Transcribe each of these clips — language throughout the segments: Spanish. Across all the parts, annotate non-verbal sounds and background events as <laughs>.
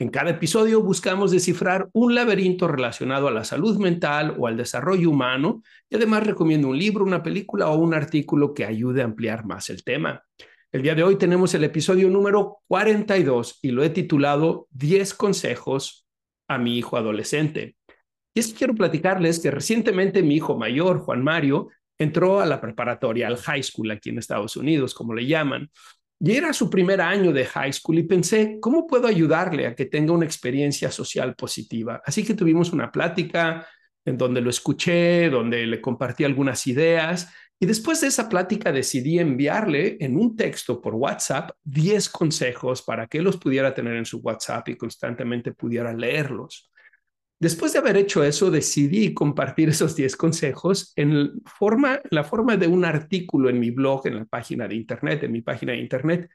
En cada episodio buscamos descifrar un laberinto relacionado a la salud mental o al desarrollo humano y además recomiendo un libro, una película o un artículo que ayude a ampliar más el tema. El día de hoy tenemos el episodio número 42 y lo he titulado 10 consejos a mi hijo adolescente. Y es que quiero platicarles que recientemente mi hijo mayor, Juan Mario, entró a la preparatoria, al high school aquí en Estados Unidos, como le llaman. Y era su primer año de high school y pensé, ¿cómo puedo ayudarle a que tenga una experiencia social positiva? Así que tuvimos una plática en donde lo escuché, donde le compartí algunas ideas y después de esa plática decidí enviarle en un texto por WhatsApp 10 consejos para que los pudiera tener en su WhatsApp y constantemente pudiera leerlos. Después de haber hecho eso, decidí compartir esos 10 consejos en forma, la forma de un artículo en mi blog, en la página de Internet, en mi página de Internet.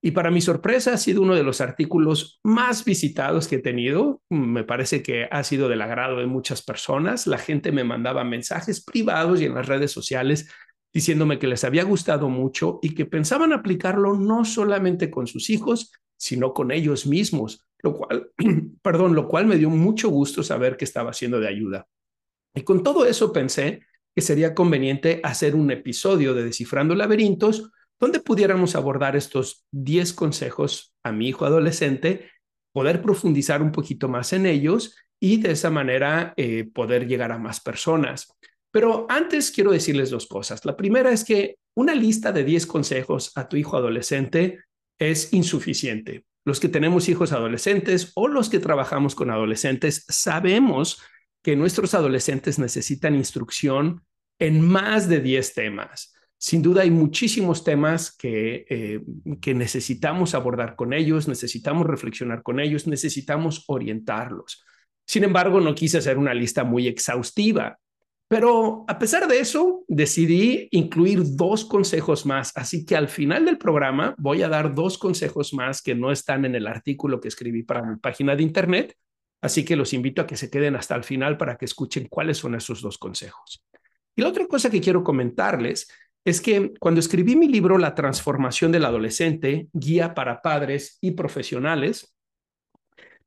Y para mi sorpresa ha sido uno de los artículos más visitados que he tenido. Me parece que ha sido del agrado de muchas personas. La gente me mandaba mensajes privados y en las redes sociales diciéndome que les había gustado mucho y que pensaban aplicarlo no solamente con sus hijos, sino con ellos mismos lo cual, <clears throat> perdón, lo cual me dio mucho gusto saber que estaba siendo de ayuda. Y con todo eso pensé que sería conveniente hacer un episodio de Descifrando Laberintos donde pudiéramos abordar estos 10 consejos a mi hijo adolescente, poder profundizar un poquito más en ellos y de esa manera eh, poder llegar a más personas. Pero antes quiero decirles dos cosas. La primera es que una lista de 10 consejos a tu hijo adolescente es insuficiente los que tenemos hijos adolescentes o los que trabajamos con adolescentes, sabemos que nuestros adolescentes necesitan instrucción en más de 10 temas. Sin duda hay muchísimos temas que, eh, que necesitamos abordar con ellos, necesitamos reflexionar con ellos, necesitamos orientarlos. Sin embargo, no quise hacer una lista muy exhaustiva. Pero a pesar de eso, decidí incluir dos consejos más. Así que al final del programa voy a dar dos consejos más que no están en el artículo que escribí para mi página de internet. Así que los invito a que se queden hasta el final para que escuchen cuáles son esos dos consejos. Y la otra cosa que quiero comentarles es que cuando escribí mi libro La transformación del adolescente, guía para padres y profesionales,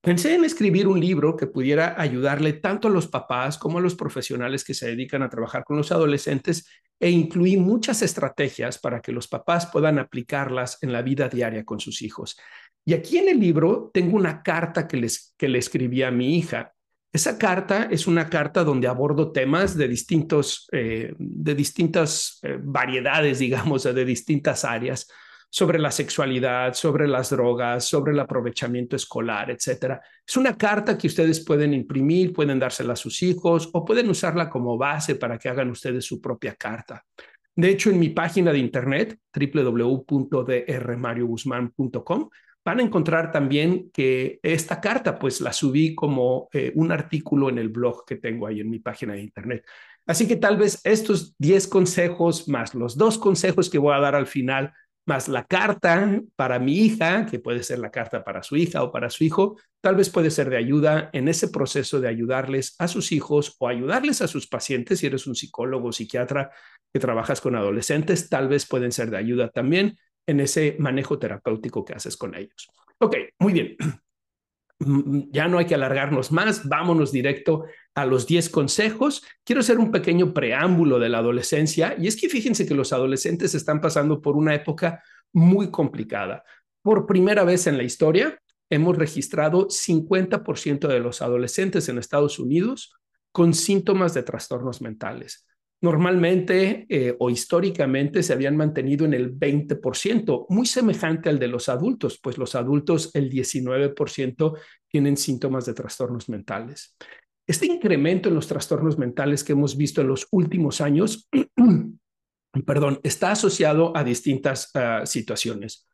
Pensé en escribir un libro que pudiera ayudarle tanto a los papás como a los profesionales que se dedican a trabajar con los adolescentes e incluí muchas estrategias para que los papás puedan aplicarlas en la vida diaria con sus hijos. Y aquí en el libro tengo una carta que, les, que le escribí a mi hija. Esa carta es una carta donde abordo temas de, distintos, eh, de distintas eh, variedades, <laughs> digamos, de distintas áreas sobre la sexualidad, sobre las drogas, sobre el aprovechamiento escolar, etcétera. Es una carta que ustedes pueden imprimir, pueden dársela a sus hijos o pueden usarla como base para que hagan ustedes su propia carta. De hecho, en mi página de internet, www.drmarioguzman.com, van a encontrar también que esta carta, pues la subí como eh, un artículo en el blog que tengo ahí en mi página de internet. Así que tal vez estos 10 consejos más los dos consejos que voy a dar al final más la carta para mi hija, que puede ser la carta para su hija o para su hijo, tal vez puede ser de ayuda en ese proceso de ayudarles a sus hijos o ayudarles a sus pacientes. Si eres un psicólogo o psiquiatra que trabajas con adolescentes, tal vez pueden ser de ayuda también en ese manejo terapéutico que haces con ellos. Ok, muy bien. <clears throat> Ya no hay que alargarnos más, vámonos directo a los 10 consejos. Quiero hacer un pequeño preámbulo de la adolescencia y es que fíjense que los adolescentes están pasando por una época muy complicada. Por primera vez en la historia, hemos registrado 50% de los adolescentes en Estados Unidos con síntomas de trastornos mentales. Normalmente eh, o históricamente se habían mantenido en el 20%, muy semejante al de los adultos, pues los adultos el 19% tienen síntomas de trastornos mentales. Este incremento en los trastornos mentales que hemos visto en los últimos años, <clears throat> perdón, está asociado a distintas ah, situaciones.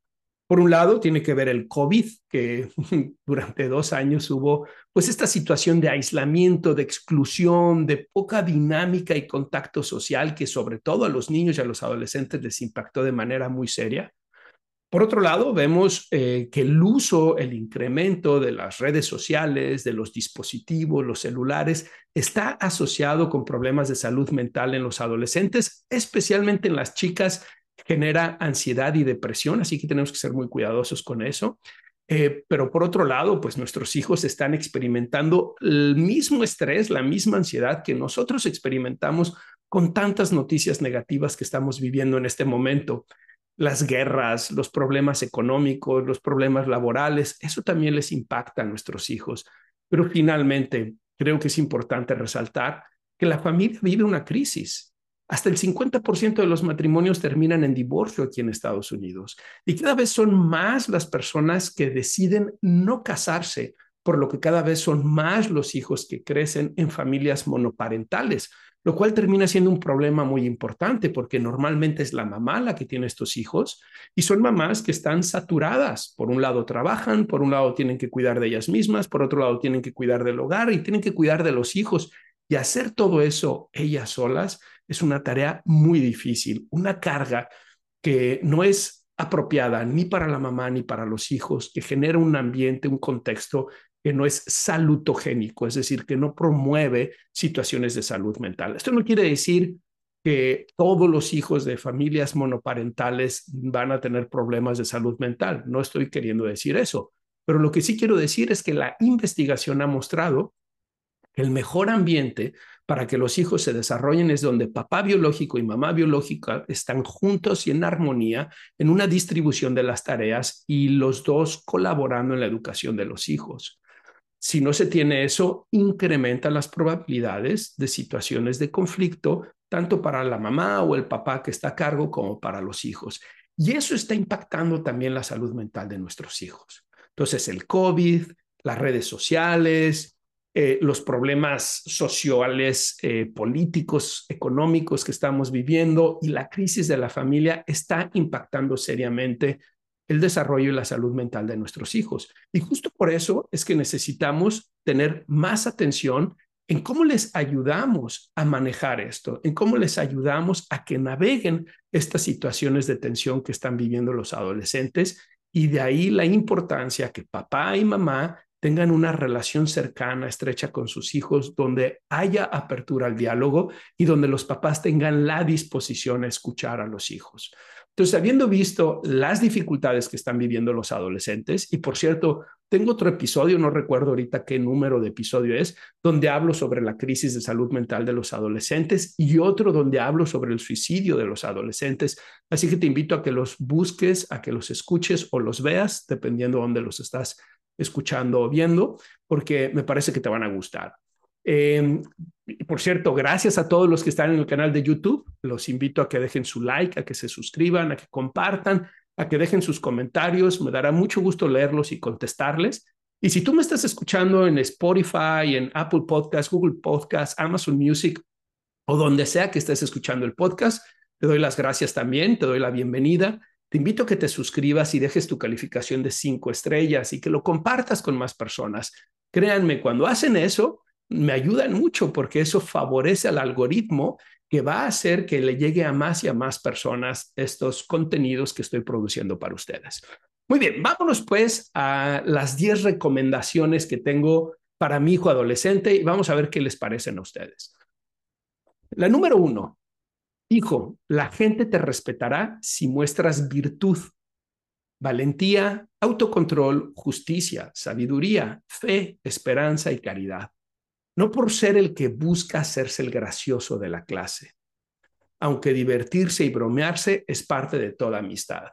Por un lado, tiene que ver el COVID, que <laughs> durante dos años hubo pues esta situación de aislamiento, de exclusión, de poca dinámica y contacto social que sobre todo a los niños y a los adolescentes les impactó de manera muy seria. Por otro lado, vemos eh, que el uso, el incremento de las redes sociales, de los dispositivos, los celulares, está asociado con problemas de salud mental en los adolescentes, especialmente en las chicas, genera ansiedad y depresión, así que tenemos que ser muy cuidadosos con eso. Eh, pero por otro lado, pues nuestros hijos están experimentando el mismo estrés, la misma ansiedad que nosotros experimentamos con tantas noticias negativas que estamos viviendo en este momento las guerras, los problemas económicos, los problemas laborales, eso también les impacta a nuestros hijos. Pero finalmente, creo que es importante resaltar que la familia vive una crisis. Hasta el 50% de los matrimonios terminan en divorcio aquí en Estados Unidos y cada vez son más las personas que deciden no casarse, por lo que cada vez son más los hijos que crecen en familias monoparentales, lo cual termina siendo un problema muy importante porque normalmente es la mamá la que tiene estos hijos y son mamás que están saturadas. Por un lado trabajan, por un lado tienen que cuidar de ellas mismas, por otro lado tienen que cuidar del hogar y tienen que cuidar de los hijos. Y hacer todo eso ellas solas es una tarea muy difícil, una carga que no es apropiada ni para la mamá ni para los hijos, que genera un ambiente, un contexto que no es salutogénico, es decir, que no promueve situaciones de salud mental. Esto no quiere decir que todos los hijos de familias monoparentales van a tener problemas de salud mental. No estoy queriendo decir eso, pero lo que sí quiero decir es que la investigación ha mostrado que el mejor ambiente para que los hijos se desarrollen es donde papá biológico y mamá biológica están juntos y en armonía en una distribución de las tareas y los dos colaborando en la educación de los hijos. Si no se tiene eso, incrementa las probabilidades de situaciones de conflicto, tanto para la mamá o el papá que está a cargo como para los hijos. Y eso está impactando también la salud mental de nuestros hijos. Entonces, el COVID, las redes sociales, eh, los problemas sociales, eh, políticos, económicos que estamos viviendo y la crisis de la familia está impactando seriamente el desarrollo y la salud mental de nuestros hijos. Y justo por eso es que necesitamos tener más atención en cómo les ayudamos a manejar esto, en cómo les ayudamos a que naveguen estas situaciones de tensión que están viviendo los adolescentes y de ahí la importancia que papá y mamá tengan una relación cercana, estrecha con sus hijos, donde haya apertura al diálogo y donde los papás tengan la disposición a escuchar a los hijos. Entonces, habiendo visto las dificultades que están viviendo los adolescentes, y por cierto, tengo otro episodio, no recuerdo ahorita qué número de episodio es, donde hablo sobre la crisis de salud mental de los adolescentes y otro donde hablo sobre el suicidio de los adolescentes. Así que te invito a que los busques, a que los escuches o los veas, dependiendo de dónde los estás escuchando o viendo, porque me parece que te van a gustar. Eh, por cierto, gracias a todos los que están en el canal de YouTube. Los invito a que dejen su like, a que se suscriban, a que compartan, a que dejen sus comentarios. Me dará mucho gusto leerlos y contestarles. Y si tú me estás escuchando en Spotify, en Apple Podcasts, Google Podcasts, Amazon Music o donde sea que estés escuchando el podcast, te doy las gracias también, te doy la bienvenida. Te invito a que te suscribas y dejes tu calificación de cinco estrellas y que lo compartas con más personas. Créanme, cuando hacen eso, me ayudan mucho porque eso favorece al algoritmo que va a hacer que le llegue a más y a más personas estos contenidos que estoy produciendo para ustedes. Muy bien, vámonos pues a las 10 recomendaciones que tengo para mi hijo adolescente y vamos a ver qué les parecen a ustedes. La número uno, hijo, la gente te respetará si muestras virtud, valentía, autocontrol, justicia, sabiduría, fe, esperanza y caridad no por ser el que busca hacerse el gracioso de la clase, aunque divertirse y bromearse es parte de toda amistad.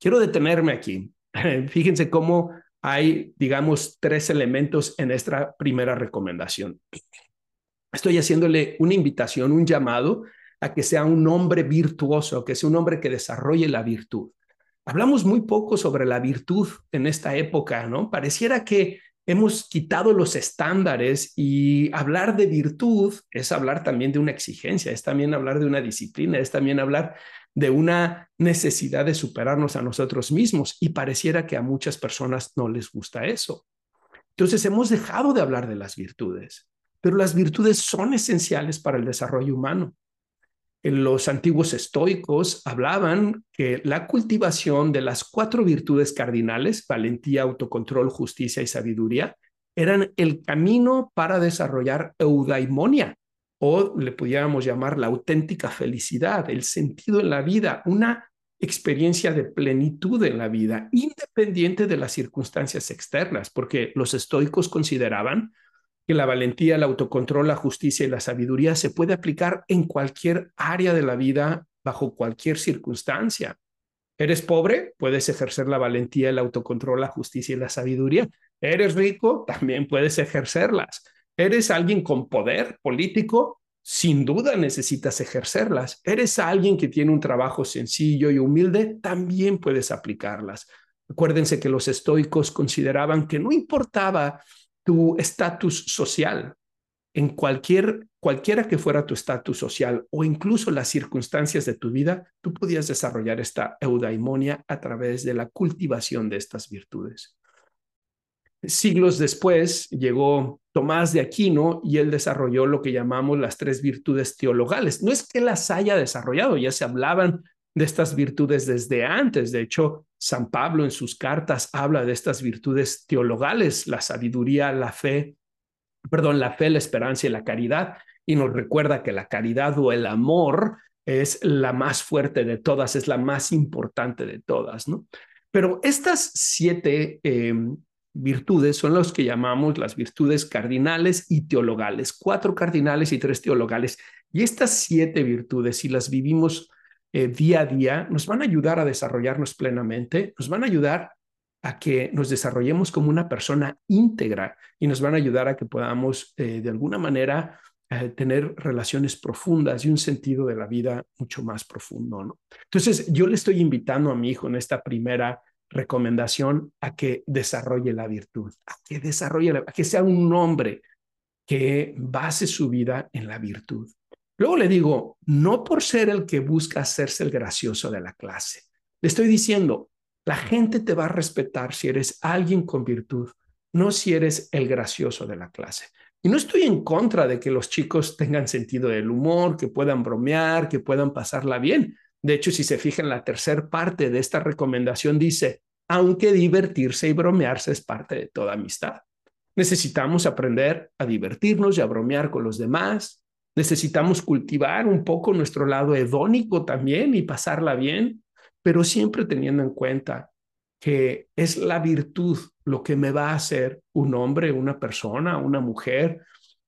Quiero detenerme aquí. <laughs> Fíjense cómo hay, digamos, tres elementos en esta primera recomendación. Estoy haciéndole una invitación, un llamado a que sea un hombre virtuoso, que sea un hombre que desarrolle la virtud. Hablamos muy poco sobre la virtud en esta época, ¿no? Pareciera que hemos quitado los estándares y hablar de virtud es hablar también de una exigencia, es también hablar de una disciplina, es también hablar de una necesidad de superarnos a nosotros mismos y pareciera que a muchas personas no les gusta eso. Entonces hemos dejado de hablar de las virtudes, pero las virtudes son esenciales para el desarrollo humano. Los antiguos estoicos hablaban que la cultivación de las cuatro virtudes cardinales, valentía, autocontrol, justicia y sabiduría, eran el camino para desarrollar eudaimonia, o le pudiéramos llamar la auténtica felicidad, el sentido en la vida, una experiencia de plenitud en la vida, independiente de las circunstancias externas, porque los estoicos consideraban que la valentía, el autocontrol, la justicia y la sabiduría se puede aplicar en cualquier área de la vida, bajo cualquier circunstancia. ¿Eres pobre? Puedes ejercer la valentía, el autocontrol, la justicia y la sabiduría. ¿Eres rico? También puedes ejercerlas. ¿Eres alguien con poder político? Sin duda necesitas ejercerlas. ¿Eres alguien que tiene un trabajo sencillo y humilde? También puedes aplicarlas. Acuérdense que los estoicos consideraban que no importaba tu estatus social, en cualquier, cualquiera que fuera tu estatus social o incluso las circunstancias de tu vida, tú podías desarrollar esta eudaimonia a través de la cultivación de estas virtudes. Siglos después llegó Tomás de Aquino y él desarrolló lo que llamamos las tres virtudes teologales. No es que las haya desarrollado, ya se hablaban de estas virtudes desde antes. De hecho, San Pablo en sus cartas habla de estas virtudes teologales, la sabiduría, la fe, perdón, la fe, la esperanza y la caridad, y nos recuerda que la caridad o el amor es la más fuerte de todas, es la más importante de todas, ¿no? Pero estas siete em, virtudes son las que llamamos las virtudes cardinales y teologales, cuatro cardinales y tres teologales. Y estas siete virtudes, si las vivimos eh, día a día nos van a ayudar a desarrollarnos plenamente, nos van a ayudar a que nos desarrollemos como una persona íntegra y nos van a ayudar a que podamos eh, de alguna manera eh, tener relaciones profundas y un sentido de la vida mucho más profundo. ¿no? Entonces, yo le estoy invitando a mi hijo en esta primera recomendación a que desarrolle la virtud, a que desarrolle, a que sea un hombre que base su vida en la virtud. Luego le digo, no por ser el que busca hacerse el gracioso de la clase. Le estoy diciendo, la gente te va a respetar si eres alguien con virtud, no si eres el gracioso de la clase. Y no estoy en contra de que los chicos tengan sentido del humor, que puedan bromear, que puedan pasarla bien. De hecho, si se fijan, la tercera parte de esta recomendación dice, aunque divertirse y bromearse es parte de toda amistad. Necesitamos aprender a divertirnos y a bromear con los demás, Necesitamos cultivar un poco nuestro lado hedónico también y pasarla bien, pero siempre teniendo en cuenta que es la virtud lo que me va a hacer un hombre, una persona, una mujer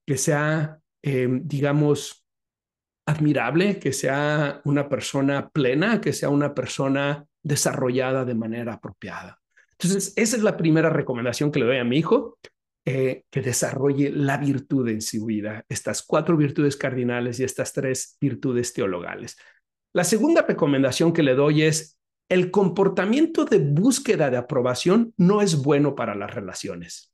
que sea, em, digamos, admirable, que sea una persona plena, que sea una persona desarrollada de manera apropiada. Entonces, esa es la primera recomendación que le doy a mi hijo. Eh, que desarrolle la virtud en su vida, estas cuatro virtudes cardinales y estas tres virtudes teologales. La segunda recomendación que le doy es, el comportamiento de búsqueda de aprobación no es bueno para las relaciones.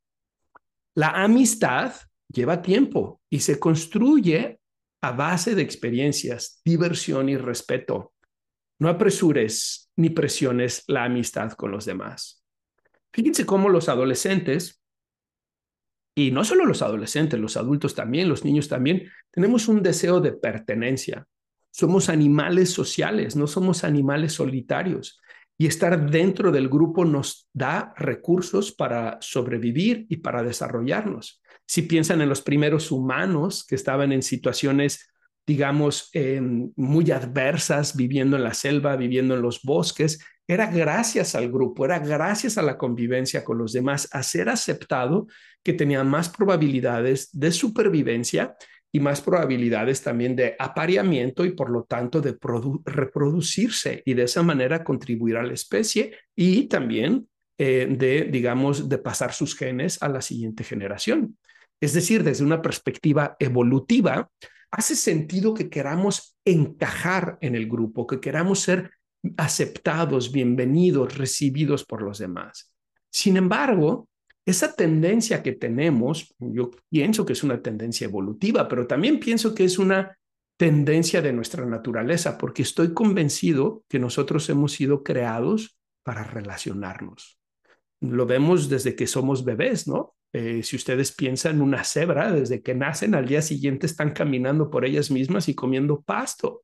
La amistad lleva tiempo y se construye a base de experiencias, diversión y respeto. No apresures ni presiones la amistad con los demás. Fíjense cómo los adolescentes y no solo los adolescentes, los adultos también, los niños también, tenemos un deseo de pertenencia. Somos animales sociales, no somos animales solitarios. Y estar dentro del grupo nos da recursos para sobrevivir y para desarrollarnos. Si piensan en los primeros humanos que estaban en situaciones digamos, em, muy adversas, viviendo en la selva, viviendo en los bosques, era gracias al grupo, era gracias a la convivencia con los demás, a ser aceptado que tenía más probabilidades de supervivencia y más probabilidades también de apareamiento y por lo tanto de reproducirse y de esa manera contribuir a la especie y también eh, de, digamos, de pasar sus genes a la siguiente generación. Es decir, desde una perspectiva evolutiva, hace sentido que queramos encajar en el grupo, que queramos ser aceptados, bienvenidos, recibidos por los demás. Sin embargo, esa tendencia que tenemos, yo pienso que es una tendencia evolutiva, pero también pienso que es una tendencia de nuestra naturaleza, porque estoy convencido que nosotros hemos sido creados para relacionarnos. Lo vemos desde que somos bebés, ¿no? Eh, si ustedes piensan en una cebra, desde que nacen al día siguiente están caminando por ellas mismas y comiendo pasto.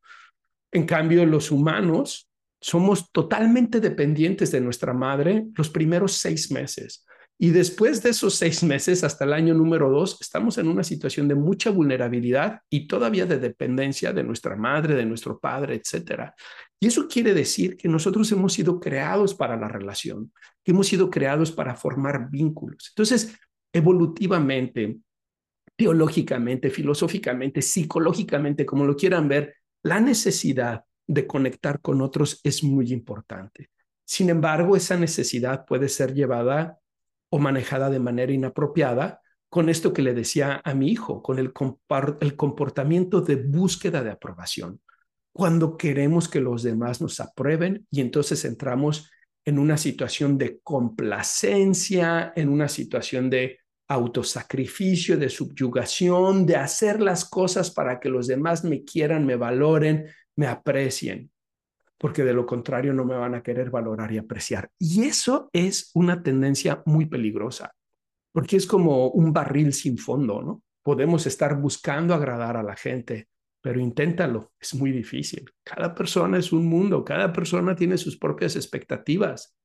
En cambio, los humanos somos totalmente dependientes de nuestra madre los primeros seis meses. Y después de esos seis meses, hasta el año número dos, estamos en una situación de mucha vulnerabilidad y todavía de dependencia de nuestra madre, de nuestro padre, etcétera. Y eso quiere decir que nosotros hemos sido creados para la relación, que hemos sido creados para formar vínculos. Entonces, evolutivamente, teológicamente, filosóficamente, psicológicamente, como lo quieran ver, la necesidad de conectar con otros es muy importante. Sin embargo, esa necesidad puede ser llevada o manejada de manera inapropiada con esto que le decía a mi hijo, con el, el comportamiento de búsqueda de aprobación. Cuando queremos que los demás nos aprueben y entonces entramos en una situación de complacencia, en una situación de autosacrificio, de subyugación, de hacer las cosas para que los demás me quieran, me valoren, me aprecien, porque de lo contrario no me van a querer valorar y apreciar. Y eso es una tendencia muy peligrosa, porque es como un barril sin fondo, ¿no? Podemos estar buscando agradar a la gente, pero inténtalo, es muy difícil. Cada persona es un mundo, cada persona tiene sus propias expectativas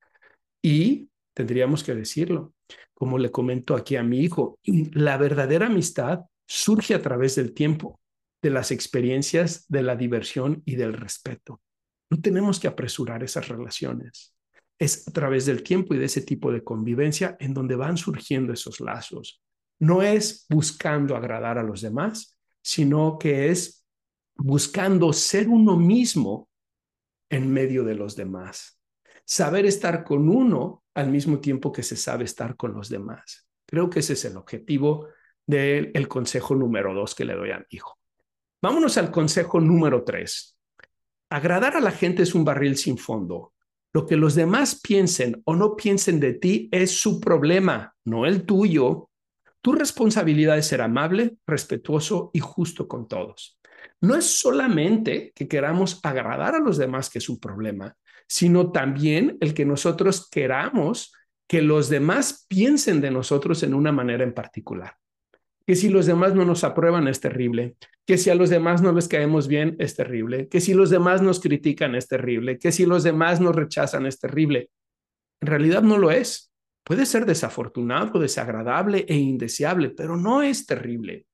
y tendríamos que decirlo, como le comento aquí a mi hijo, la verdadera amistad surge a través del tiempo de las experiencias, de la diversión y del respeto. No tenemos que apresurar esas relaciones. Es a través del tiempo y de ese tipo de convivencia en donde van surgiendo esos lazos. No es buscando agradar a los demás, sino que es buscando ser uno mismo en medio de los demás. Saber estar con uno al mismo tiempo que se sabe estar con los demás. Creo que ese es el objetivo del consejo número dos que le doy a mi hijo. Vámonos al consejo número tres. Agradar a la gente es un barril sin fondo. Lo que los demás piensen o no piensen de ti es su problema, no el tuyo. Tu responsabilidad es ser amable, respetuoso y justo con todos. No es solamente que queramos agradar a los demás, que es un problema, sino también el que nosotros queramos que los demás piensen de nosotros en una manera en particular que si los demás no nos aprueban es terrible, que si a los demás no les caemos bien es terrible, que si los demás nos critican es terrible, que si los demás nos rechazan es terrible. En realidad no lo es. Puede ser desafortunado, desagradable e indeseable, pero no es terrible.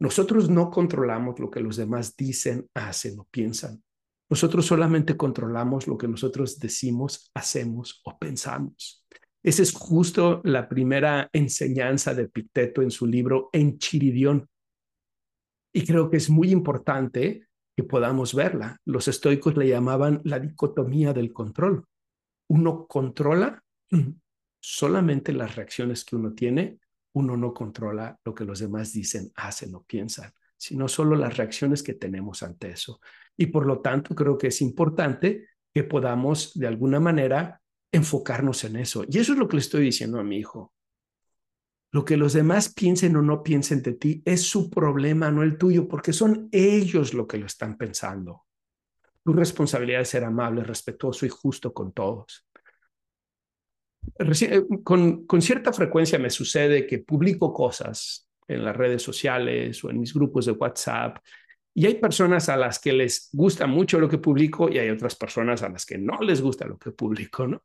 Nosotros no controlamos lo que los demás dicen, hacen o piensan. Nosotros solamente controlamos lo que nosotros decimos, hacemos o pensamos. Esa es justo la primera enseñanza de Picteto en su libro Enchiridión. Y creo que es muy importante que podamos verla. Los estoicos le llamaban la dicotomía del control. Uno controla solamente las reacciones que uno tiene, uno no controla lo que los demás dicen, hacen o piensan, sino solo las reacciones que tenemos ante eso. Y por lo tanto, creo que es importante que podamos de alguna manera enfocarnos en eso. Y eso es lo que le estoy diciendo a mi hijo. Lo que los demás piensen o no piensen de ti es su problema, no el tuyo, porque son ellos lo que lo están pensando. Tu responsabilidad es ser amable, respetuoso y justo con todos. Eh, con, con cierta frecuencia me sucede que publico cosas en las redes sociales o en mis grupos de WhatsApp y hay personas a las que les gusta mucho lo que publico y hay otras personas a las que no les gusta lo que publico, ¿no?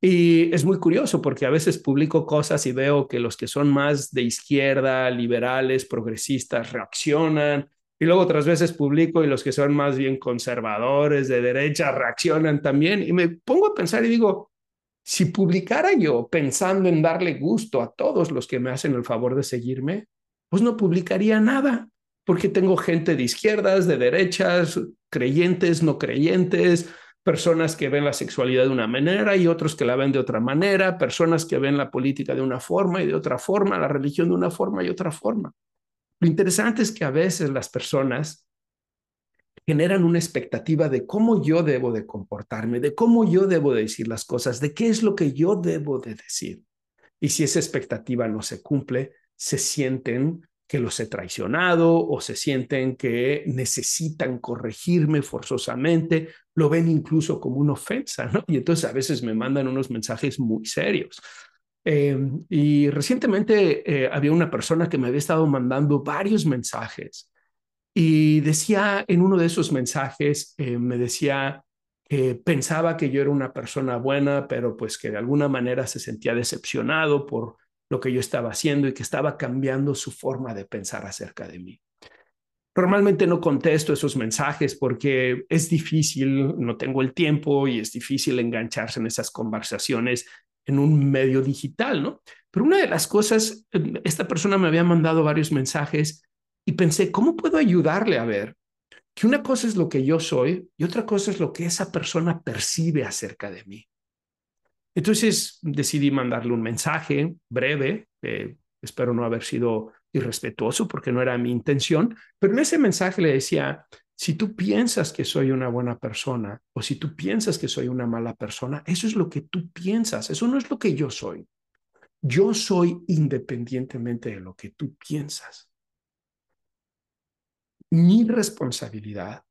Y es muy curioso porque a veces publico cosas y veo que los que son más de izquierda, liberales, progresistas, reaccionan. Y luego otras veces publico y los que son más bien conservadores, de derecha, reaccionan también. Y me pongo a pensar y digo, si publicara yo pensando en darle gusto a todos los que me hacen el favor de seguirme, pues no publicaría nada porque tengo gente de izquierdas, de derechas, creyentes, no creyentes, personas que ven la sexualidad de una manera y otros que la ven de otra manera, personas que ven la política de una forma y de otra forma, la religión de una forma y otra forma. Lo interesante es que a veces las personas generan una expectativa de cómo yo debo de comportarme, de cómo yo debo de decir las cosas, de qué es lo que yo debo de decir. y si esa expectativa no se cumple, se sienten que los he traicionado o se sienten que necesitan corregirme forzosamente, lo ven incluso como una ofensa, ¿no? Y entonces a veces me mandan unos mensajes muy serios. Eh, y recientemente eh, había una persona que me había estado mandando varios mensajes y decía en uno de esos mensajes, eh, me decía que pensaba que yo era una persona buena, pero pues que de alguna manera se sentía decepcionado por lo que yo estaba haciendo y que estaba cambiando su forma de pensar acerca de mí. Normalmente no contesto esos mensajes porque es difícil, no tengo el tiempo y es difícil engancharse en esas conversaciones en un medio digital, ¿no? Pero una de las cosas, esta persona me había mandado varios mensajes y pensé, ¿cómo puedo ayudarle a ver que una cosa es lo que yo soy y otra cosa es lo que esa persona percibe acerca de mí? Entonces decidí mandarle un mensaje breve, espero no haber sido irrespetuoso porque no era mi intención, pero en ese mensaje le decía, si tú piensas que soy una buena persona o si tú piensas que soy una mala persona, eso es lo que tú piensas, eso no es lo que yo soy. Yo soy independientemente de lo que tú piensas. Mi responsabilidad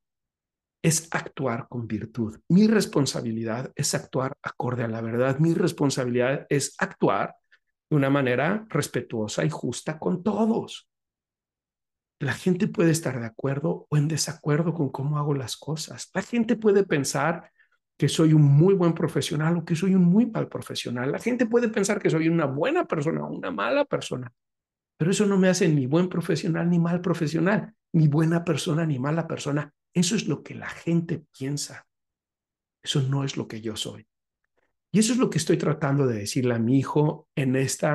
es actuar con virtud. Mi responsabilidad es actuar acorde a la verdad. Mi responsabilidad es actuar de una manera respetuosa y justa con todos. La gente puede estar de acuerdo o en desacuerdo con cómo hago las cosas. La gente puede pensar que soy un muy buen profesional o que soy un muy mal profesional. La gente puede pensar que soy una buena persona o una mala persona. Pero eso no me hace ni buen profesional ni mal profesional, ni buena persona ni mala persona. Eso es lo que la gente piensa. Eso no es lo que yo soy. Y eso es lo que estoy tratando de decirle a mi hijo en este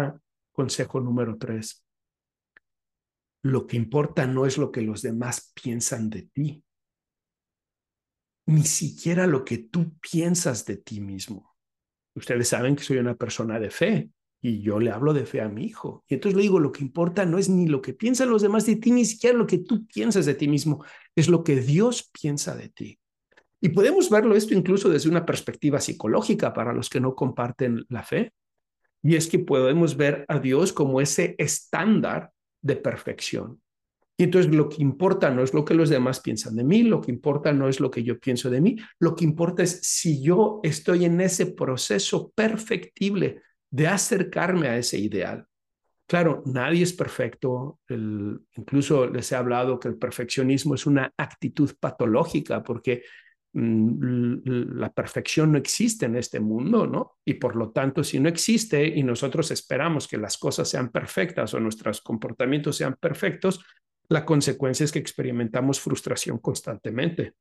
consejo número tres. Lo que importa no es lo que los demás piensan de ti, ni siquiera lo que tú piensas de ti mismo. Ustedes saben que soy una persona de fe y yo le hablo de fe a mi hijo. Y entonces le digo, lo que importa no es ni lo que piensan los demás de ti, ni siquiera lo que tú piensas de ti mismo, es lo que Dios piensa de ti. Y podemos verlo esto incluso desde una perspectiva psicológica para los que no comparten la fe. Y es que podemos ver a Dios como ese estándar de perfección. Y entonces lo que importa no es lo que los demás piensan de mí, lo que importa no es lo que yo pienso de mí, lo que importa es si yo estoy en ese proceso perfectible de acercarme a ese ideal. Claro, nadie es perfecto. incluso les he hablado que el perfeccionismo es una actitud patológica porque mm, la perfección no existe en este mundo, ¿no? Y por lo tanto, si no existe y nosotros esperamos que las cosas sean perfectas o nuestros comportamientos sean perfectos, la consecuencia es que experimentamos frustración constantemente.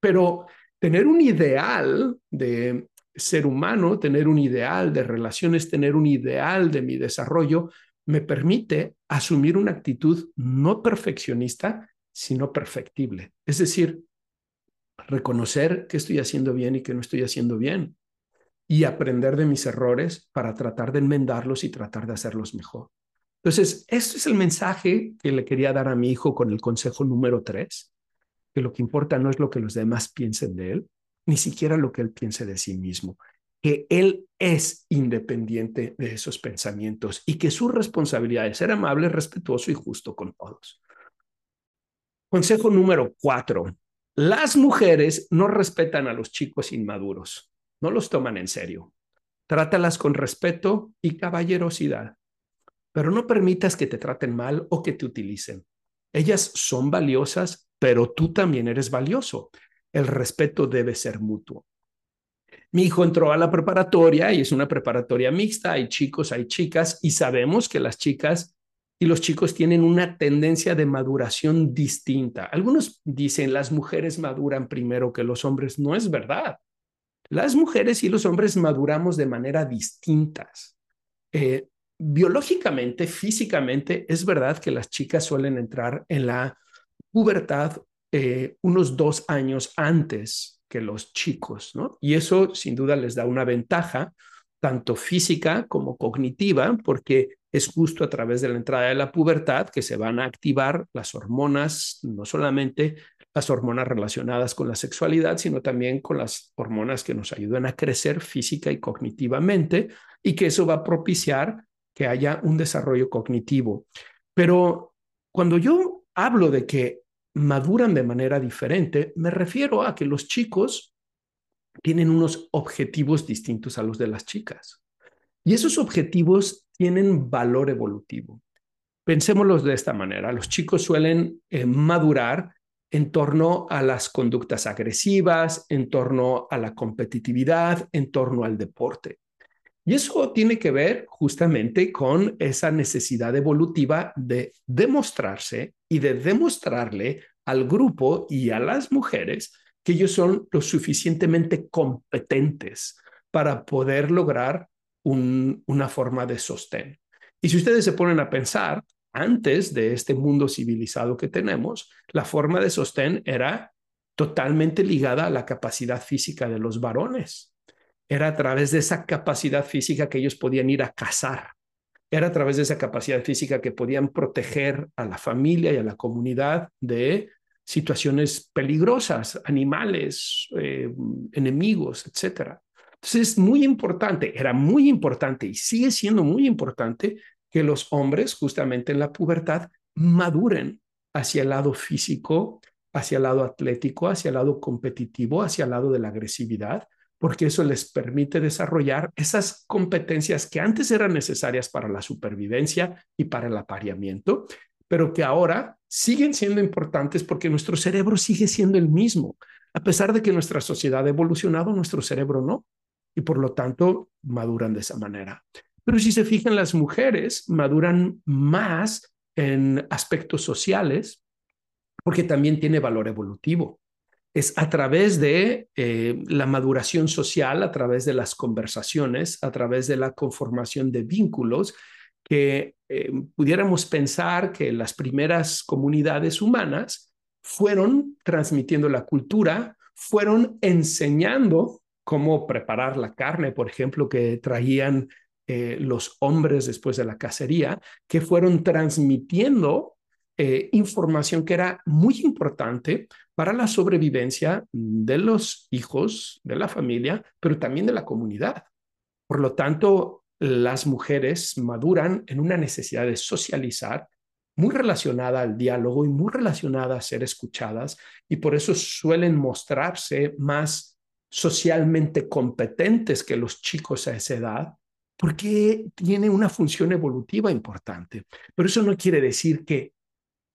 Pero tener un ideal de ser humano, tener un ideal de relaciones, tener un ideal de mi desarrollo, me permite asumir una actitud no perfeccionista, sino perfectible. Es decir, reconocer que estoy haciendo bien y que no estoy haciendo bien y aprender de mis errores para tratar de enmendarlos y tratar de hacerlos mejor. Entonces, este es el mensaje que le quería dar a mi hijo con el consejo número tres, que lo que importa no es lo que los demás piensen de él, ni siquiera lo que él piense de sí mismo, que él es independiente de esos pensamientos y que su responsabilidad es ser amable, respetuoso y justo con todos. Consejo número cuatro. Las mujeres no respetan a los chicos inmaduros, no los toman en serio. Trátalas con respeto y caballerosidad, pero no permitas que te traten mal o que te utilicen. Ellas son valiosas, pero tú también eres valioso el respeto debe ser mutuo. Mi hijo entró a la preparatoria y es una preparatoria mixta, hay chicos, hay chicas y sabemos que las chicas y los chicos tienen una tendencia de maduración distinta. Algunos dicen las mujeres maduran primero que los hombres. No es verdad. Las mujeres y los hombres maduramos de manera distintas. Eh, biológicamente, físicamente, es verdad que las chicas suelen entrar en la pubertad eh, unos dos años antes que los chicos, ¿no? Y eso sin duda les da una ventaja, tanto física como cognitiva, porque es justo a través de la entrada de la pubertad que se van a activar las hormonas, no solamente las hormonas relacionadas con la sexualidad, sino también con las hormonas que nos ayudan a crecer física y cognitivamente y que eso va a propiciar que haya un desarrollo cognitivo. Pero cuando yo hablo de que maduran de manera diferente, me refiero a que los chicos tienen unos objetivos distintos a los de las chicas. Y esos objetivos tienen valor evolutivo. Pensémoslos de esta manera. Los chicos suelen eh, madurar en torno a las conductas agresivas, en torno a la competitividad, en torno al deporte. Y eso tiene que ver justamente con esa necesidad evolutiva de demostrarse y de demostrarle al grupo y a las mujeres que ellos son lo suficientemente competentes para poder lograr una forma de sostén. Y si ustedes se ponen a pensar, antes de este mundo civilizado que tenemos, la forma de sostén era totalmente ligada a la capacidad física de los varones. Era a través de esa capacidad física que ellos podían ir a cazar. Era a través de esa capacidad física que podían proteger a la familia y a la comunidad de situaciones peligrosas, animales, eh, enemigos, etc. Entonces es muy importante, era muy importante y sigue siendo muy importante que los hombres justamente en la pubertad maduren hacia el lado físico, hacia el lado atlético, hacia el lado competitivo, hacia el lado de la agresividad, porque eso les permite desarrollar esas competencias que antes eran necesarias para la supervivencia y para el apareamiento, pero que ahora siguen siendo importantes porque nuestro cerebro sigue siendo el mismo. A pesar de que nuestra sociedad ha evolucionado, nuestro cerebro no. Y por lo tanto, maduran de esa manera. Pero si se fijan, las mujeres maduran más en aspectos sociales porque también tiene valor evolutivo. Es a través de eh, la maduración social, a través de las conversaciones, a través de la conformación de vínculos, que eh, pudiéramos pensar que las primeras comunidades humanas fueron transmitiendo la cultura, fueron enseñando cómo preparar la carne, por ejemplo, que traían eh, los hombres después de la cacería, que fueron transmitiendo eh, información que era muy importante para la sobrevivencia de los hijos, de la familia, pero también de la comunidad. Por lo tanto, las mujeres maduran en una necesidad de socializar muy relacionada al diálogo y muy relacionada a ser escuchadas y por eso suelen mostrarse más socialmente competentes que los chicos a esa edad porque tiene una función evolutiva importante. Pero eso no quiere decir que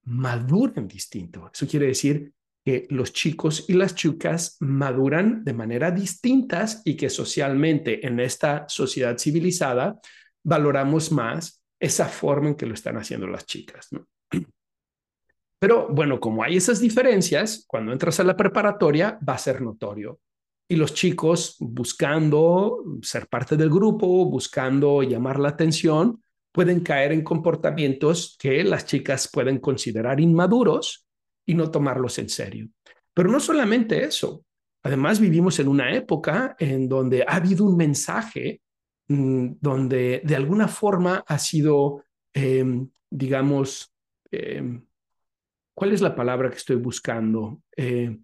maduren distinto. Eso quiere decir que los chicos y las chicas maduran de manera distintas y que socialmente en esta sociedad civilizada valoramos más esa forma en que lo están haciendo las chicas. <clears throat> Pero bueno, como hay esas diferencias, cuando entras a la preparatoria va a ser notorio y los chicos buscando ser parte del grupo, buscando llamar la atención, pueden caer en comportamientos que las chicas pueden considerar inmaduros y no tomarlos en serio. Pero no solamente eso, además vivimos en una época en donde ha habido un mensaje mm, donde de alguna forma ha sido, em, digamos, em, ¿cuál es la palabra que estoy buscando? Eh,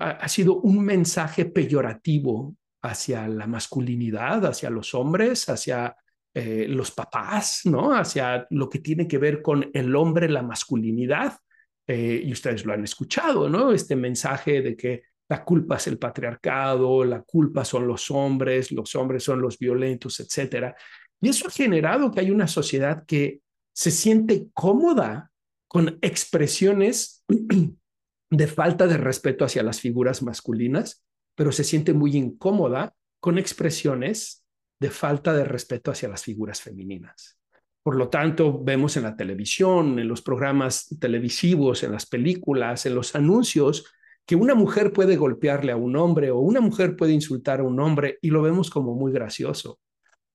ha, sido un mensaje peyorativo hacia la masculinidad, hacia los hombres, hacia eh, los papás, ¿no? Hacia lo que tiene que ver con el hombre, la masculinidad. Eh, y ustedes lo han escuchado, ¿no? Este mensaje de que la culpa es el patriarcado, la culpa son los hombres, los hombres son los violentos, etcétera. Y eso ha generado que hay una sociedad que se siente cómoda con expresiones <clears throat> de falta de respeto hacia las figuras masculinas, pero se siente muy incómoda con expresiones de falta de respeto hacia las figuras femeninas. Por lo tanto, vemos en la televisión, en los programas televisivos, en las películas, en los anuncios, que una mujer puede golpearle a un hombre o una mujer puede insultar a un hombre y lo vemos como muy gracioso.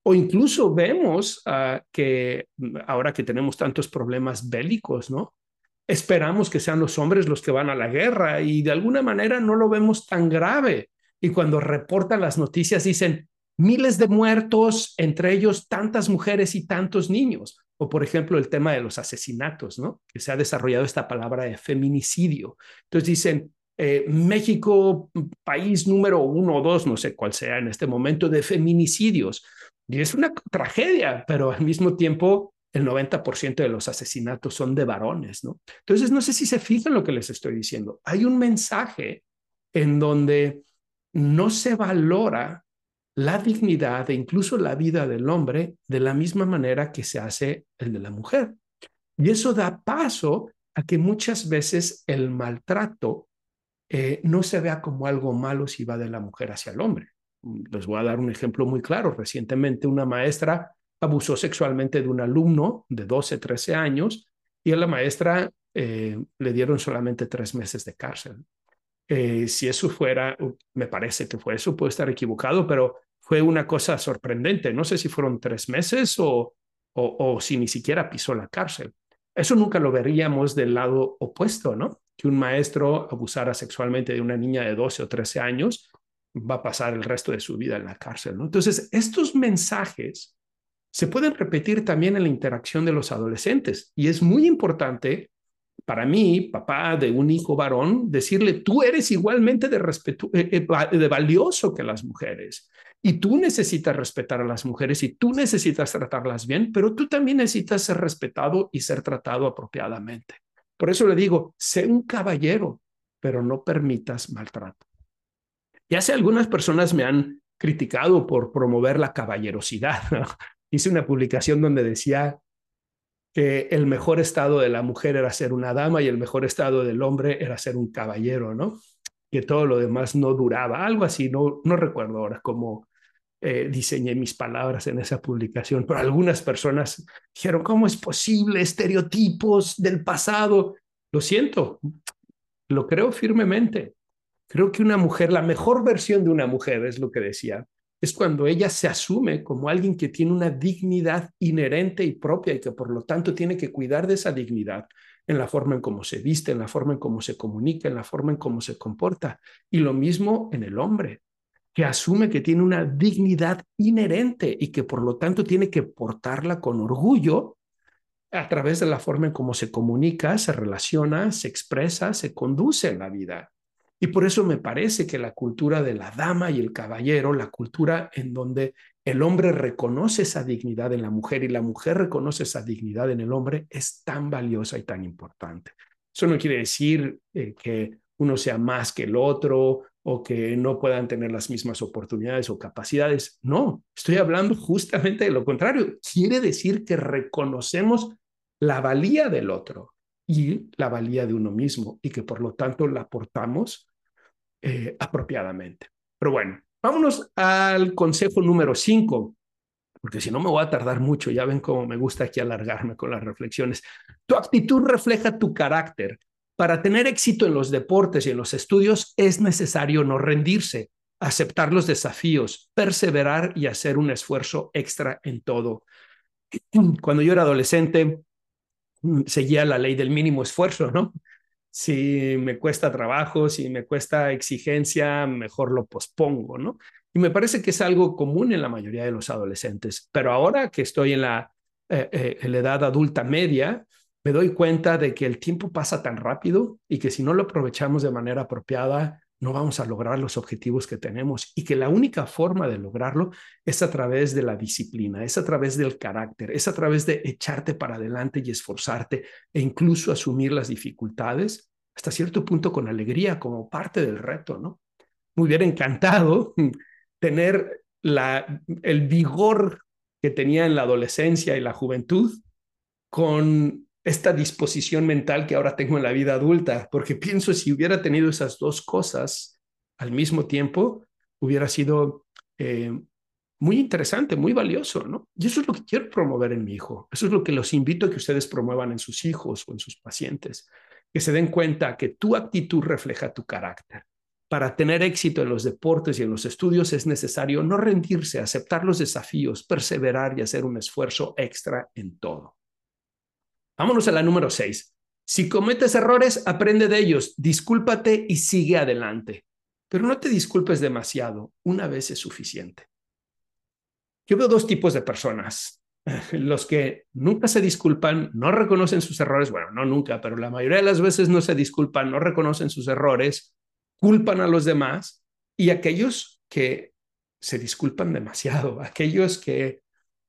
O incluso vemos ah, que ahora que tenemos tantos problemas bélicos, ¿no? esperamos que sean los hombres los que van a la guerra y de alguna manera no lo vemos tan grave. Y cuando reportan las noticias dicen miles de muertos, entre ellos tantas mujeres y tantos niños. O por ejemplo, el tema de los asesinatos, ¿no? Que se ha desarrollado esta palabra de feminicidio. Entonces dicen, eh, México, país número uno o dos, no sé cuál sea en este momento, de feminicidios. Y es una tragedia, pero al mismo tiempo el 90% de los asesinatos son de varones, ¿no? Entonces, no sé si se fijan lo que les estoy diciendo. Hay un mensaje en donde no se valora la dignidad e incluso la vida del hombre de la misma manera que se hace el de la mujer. Y eso da paso a que muchas veces el maltrato eh, no se vea como algo malo si va de la mujer hacia el hombre. Les voy a dar un ejemplo muy claro. Recientemente una maestra abusó sexualmente de un alumno de 12, 13 años y a la maestra eh, le dieron solamente tres meses de cárcel. Eh, si eso fuera, me parece que fue eso, puede estar equivocado, pero fue una cosa sorprendente. No sé si fueron tres meses o, o, o si ni siquiera pisó la cárcel. Eso nunca lo veríamos del lado opuesto, ¿no? Que un maestro abusara sexualmente de una niña de 12 o 13 años va a pasar el resto de su vida en la cárcel, ¿no? Entonces, estos mensajes se pueden repetir también en la interacción de los adolescentes y es muy importante para mí, papá de un hijo varón, decirle, tú eres igualmente de, eh, eh, de valioso que las mujeres y tú necesitas respetar a las mujeres y tú necesitas tratarlas bien, pero tú también necesitas ser respetado y ser tratado apropiadamente. Por eso le digo, sé un caballero, pero no permitas maltrato. Ya sé, algunas personas me han criticado por promover la caballerosidad. <laughs> Hice una publicación donde decía que el mejor estado de la mujer era ser una dama y el mejor estado del hombre era ser un caballero, ¿no? Que todo lo demás no duraba, algo así, no, no recuerdo ahora cómo eh, diseñé mis palabras en esa publicación, pero algunas personas dijeron, ¿cómo es posible? Estereotipos del pasado. Lo siento, lo creo firmemente. Creo que una mujer, la mejor versión de una mujer, es lo que decía, es cuando ella se asume como alguien que tiene una dignidad inherente y propia y que por lo tanto tiene que cuidar de esa dignidad en la forma en cómo se viste, en la forma en cómo se comunica, en la forma en cómo se comporta. Y lo mismo en el hombre, que asume que tiene una dignidad inherente y que por lo tanto tiene que portarla con orgullo a través de la forma en cómo se comunica, se relaciona, se expresa, se conduce en la vida. Y por eso me parece que la cultura de la dama y el caballero, la cultura en donde el hombre reconoce esa dignidad en la mujer y la mujer reconoce esa dignidad en el hombre, es tan valiosa y tan importante. Eso no quiere decir eh, que uno sea más que el otro o que no puedan tener las mismas oportunidades o capacidades. No, estoy hablando justamente de lo contrario. Quiere decir que reconocemos la valía del otro y la valía de uno mismo y que por lo tanto la aportamos eh, apropiadamente. Pero bueno, vámonos al consejo número cinco, porque si no me voy a tardar mucho, ya ven cómo me gusta aquí alargarme con las reflexiones. Tu actitud refleja tu carácter. Para tener éxito en los deportes y en los estudios es necesario no rendirse, aceptar los desafíos, perseverar y hacer un esfuerzo extra en todo. <clears throat> Cuando yo era adolescente, seguía la ley del mínimo esfuerzo, ¿no? Si me cuesta trabajo, si me cuesta exigencia, mejor lo pospongo, ¿no? Y me parece que es algo común en la mayoría de los adolescentes, pero ahora que estoy en la, eh, eh, edad adulta media, me doy cuenta de que el tiempo pasa tan rápido y que si no lo aprovechamos de manera apropiada, no vamos a lograr los objetivos que tenemos y que la única forma de lograrlo es a través de la disciplina, es a través del carácter, es a través de echarte para adelante y esforzarte e incluso asumir las dificultades hasta cierto punto con alegría como parte del reto, ¿no? Me hubiera encantado <laughs> tener la, el vigor que tenía en la adolescencia y la juventud con esta disposición mental que ahora tengo en la vida adulta, porque pienso si hubiera tenido esas dos cosas al mismo tiempo, hubiera sido eh, muy interesante, muy valioso, ¿no? Y eso es lo que quiero promover en mi hijo, eso es lo que los invito a que ustedes promuevan en sus hijos o en sus pacientes, que se den cuenta que tu actitud refleja tu carácter. Para tener éxito en los deportes y en los estudios es necesario no rendirse, aceptar los desafíos, perseverar y hacer un esfuerzo extra en todo. Vámonos a la número seis. Si cometes errores, aprende de ellos, discúlpate y sigue adelante. Pero no te disculpes demasiado, una vez es suficiente. Yo veo dos tipos de personas. <laughs> los que nunca se disculpan, no reconocen sus errores, bueno, no nunca, pero la mayoría de las veces no se disculpan, no reconocen sus errores, culpan a los demás y aquellos que se disculpan demasiado, <laughs> aquellos que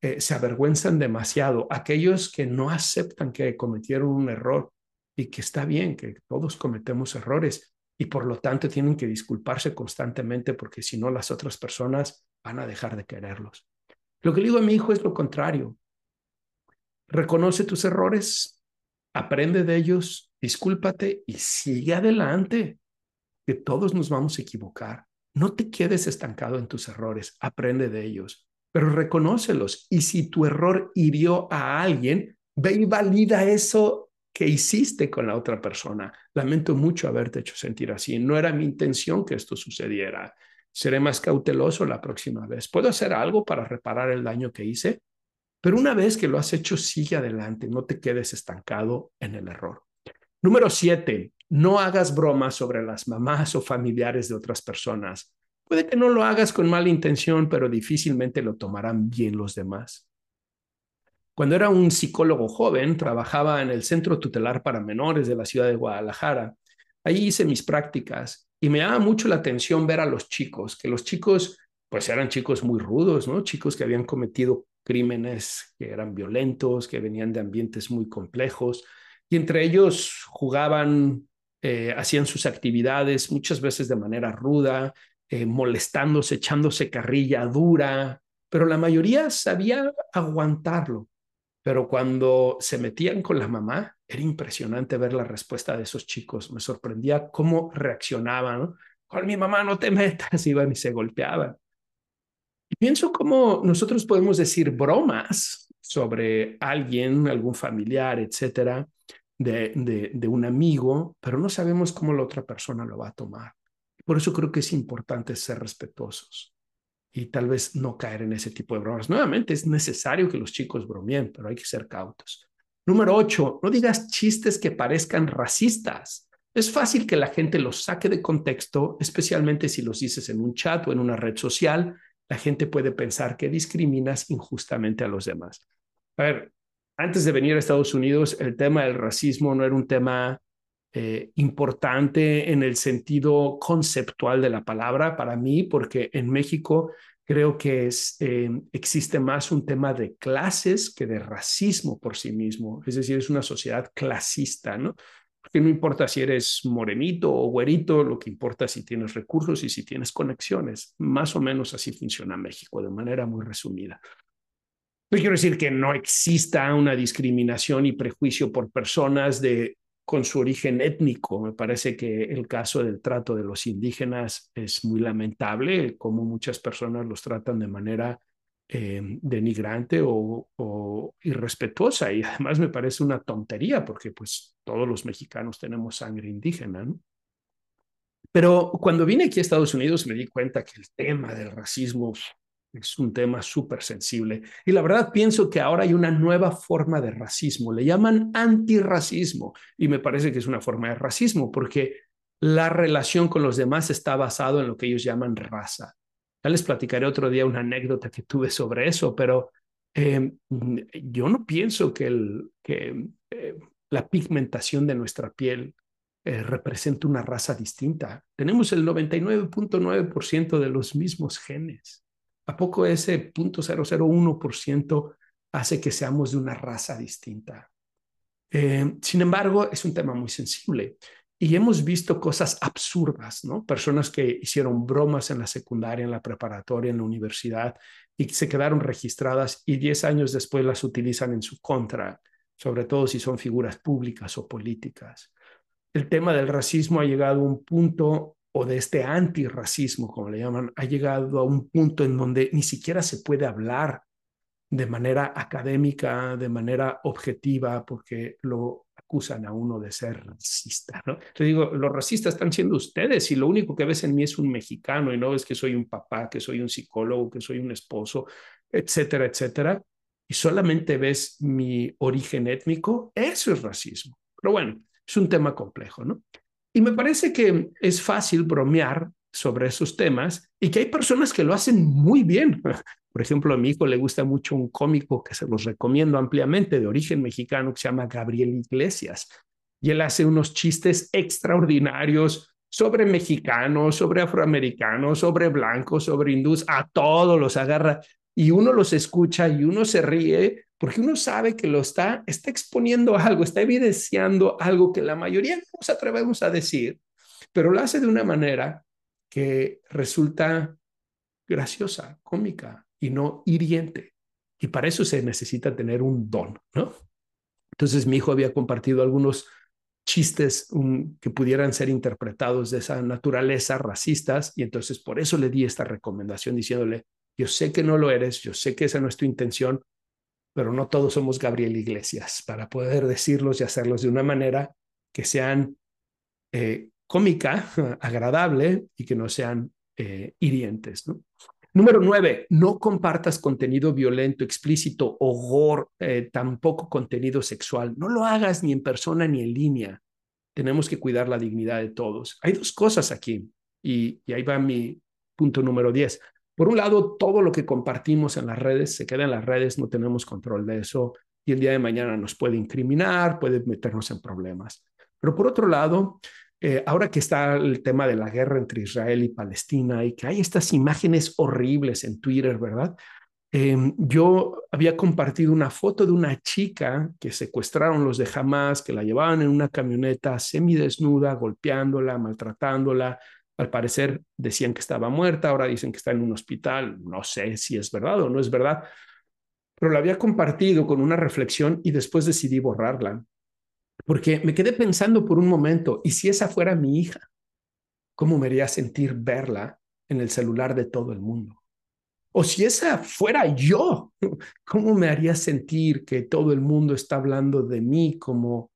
eh, se avergüenzan demasiado, aquellos que no aceptan que cometieron un error y que está bien, que todos cometemos errores y por lo tanto tienen que disculparse constantemente porque si no las otras personas van a dejar de quererlos. Lo que le digo a mi hijo es lo contrario. Reconoce tus errores, aprende de ellos, discúlpate y sigue adelante, que todos nos vamos a equivocar. No te quedes estancado en tus errores, aprende de ellos, pero reconócelos. Y si tu error hirió a alguien, ve y valida eso que hiciste con la otra persona. Lamento mucho haberte hecho sentir así. No era mi intención que esto sucediera seré más cauteloso la próxima vez. Puedo hacer algo para reparar el daño que hice, pero una vez que lo has hecho, sigue adelante, no te quedes estancado en el error. Número siete, no hagas bromas sobre las mamás o familiares de otras personas. Puede que no lo hagas con mala intención, pero difícilmente lo tomarán bien los demás. Cuando era un psicólogo joven, trabajaba en el Centro Tutelar para Menores de la ciudad de Guadalajara. Ahí hice mis prácticas y me llama mucho la atención ver a los chicos, que los chicos, pues eran chicos muy rudos, ¿no? Chicos que habían cometido crímenes que eran violentos, que venían de ambientes muy complejos, y entre ellos jugaban, eh, hacían sus actividades muchas veces de manera ruda, eh, molestándose, echándose carrilla dura, pero la mayoría sabía aguantarlo. Pero cuando se metían con la mamá, era impresionante ver la respuesta de esos chicos. Me sorprendía cómo reaccionaban. Con mi mamá no te metas, <laughs> iban y se golpeaban. Y pienso cómo nosotros podemos decir bromas sobre alguien, algún familiar, etcétera, de, de un amigo, pero no sabemos cómo la otra persona lo va a tomar. Por eso creo que es importante ser respetuosos y tal vez no caer en ese tipo de bromas. Nuevamente, es necesario que los chicos bromeen, pero hay que ser cautos. Número ocho, no digas chistes que parezcan racistas. Es fácil que la gente los saque de contexto, especialmente si los dices en un chat o en una red social. La gente puede pensar que discriminas injustamente a los demás. A ver, antes de venir a Estados Unidos, el tema del racismo no era un tema eh, importante en el sentido conceptual de la palabra para mí, porque en México creo que eh, existe más un tema de clases que de racismo por sí mismo. Es decir, es una sociedad clasista, ¿no? Porque no importa si eres morenito o güerito, lo que importa es si tienes recursos y si tienes conexiones. Más o menos así funciona México, de manera muy resumida. No quiero decir que no exista una discriminación y prejuicio por personas de con su origen étnico. Me parece que el caso del trato de los indígenas es muy lamentable, como muchas personas los tratan de manera eh, denigrante o, o, irrespetuosa. Y además me parece una tontería porque pues todos los mexicanos tenemos sangre indígena. Pero cuando vine aquí a Estados Unidos me di cuenta que el tema del racismo es un tema súper sensible. Y la verdad pienso que ahora hay una nueva forma de racismo. Le llaman antirracismo. Y me parece que es una forma de racismo porque la relación con los demás está basado en lo que ellos llaman raza. Ya les platicaré otro día una anécdota que tuve sobre eso, pero eh, yo no pienso que eh, la pigmentación de nuestra piel eh, represente una raza distinta. Tenemos el 99.9% de los mismos genes. ¿A poco ese 0.001% hace que seamos de una raza distinta? Eh, sin embargo, es un tema muy sensible y hemos visto cosas absurdas, ¿no? Personas que hicieron bromas en la secundaria, en la preparatoria, en la universidad y se quedaron registradas y 10 años después las utilizan en su contra, sobre todo si son figuras públicas o políticas. El tema del racismo ha llegado a un punto o de este antirracismo, como le llaman, ha llegado a un punto en donde ni siquiera se puede hablar de manera académica, de manera objetiva, porque lo acusan a uno de ser racista, ¿no? Te digo, los racistas están siendo ustedes y lo único que ves en mí es un mexicano y no es que soy un papá, que soy un psicólogo, que soy un esposo, etcétera, etcétera, y solamente ves mi origen étnico, eso es racismo. Pero bueno, es un tema complejo, ¿no? Y me parece que es fácil bromear sobre esos temas y que hay personas que lo hacen muy bien. <laughs> Por ejemplo, a mi hijo le gusta mucho un cómico que se los recomiendo ampliamente, de origen mexicano, que se llama Gabriel Iglesias. Y él hace unos chistes extraordinarios sobre mexicanos, sobre afroamericanos, sobre blancos, sobre hindús, a todos los agarra y uno los escucha y uno se ríe porque uno sabe que lo está, está exponiendo algo, está evidenciando algo que la mayoría no nos atrevemos a decir, pero lo hace de una manera que resulta graciosa, cómica y no hiriente. Y para eso se necesita tener un don, ¿no? Entonces mi hijo había compartido algunos chistes que pudieran ser interpretados de esa naturaleza racistas y entonces por eso le di esta recomendación diciéndole, yo sé que no lo eres, yo sé que esa no es tu intención, pero no todos somos Gabriel Iglesias para poder decirlos y hacerlos de una manera que sean eh, cómica, <laughs> agradable y que no sean eh, hirientes. Número nueve, no compartas contenido violento, explícito o gore, eh, tampoco contenido sexual. No lo hagas ni en persona ni en línea. Tenemos que cuidar la dignidad de todos. Hay dos cosas aquí y, y ahí va mi punto número diez. Por un lado, todo lo que compartimos en las redes se queda en las redes, no tenemos control de eso y el día de mañana nos puede incriminar, puede meternos en problemas. Pero por otro lado, eh, ahora que está el tema de la guerra entre Israel y Palestina y que hay estas imágenes horribles en Twitter, ¿verdad? Em, yo había compartido una foto de una chica que secuestraron los de Hamas, que la llevaban en una camioneta semidesnuda, golpeándola, maltratándola. Al parecer decían que estaba muerta, ahora dicen que está en un hospital. No sé si es verdad o no es verdad, pero la había compartido con una reflexión y después decidí borrarla porque me quedé pensando por un momento, ¿y si esa fuera mi hija? ¿Cómo me haría sentir verla en el celular de todo el mundo? O si esa fuera yo, <laughs> ¿cómo me haría sentir que todo el mundo está hablando de mí como,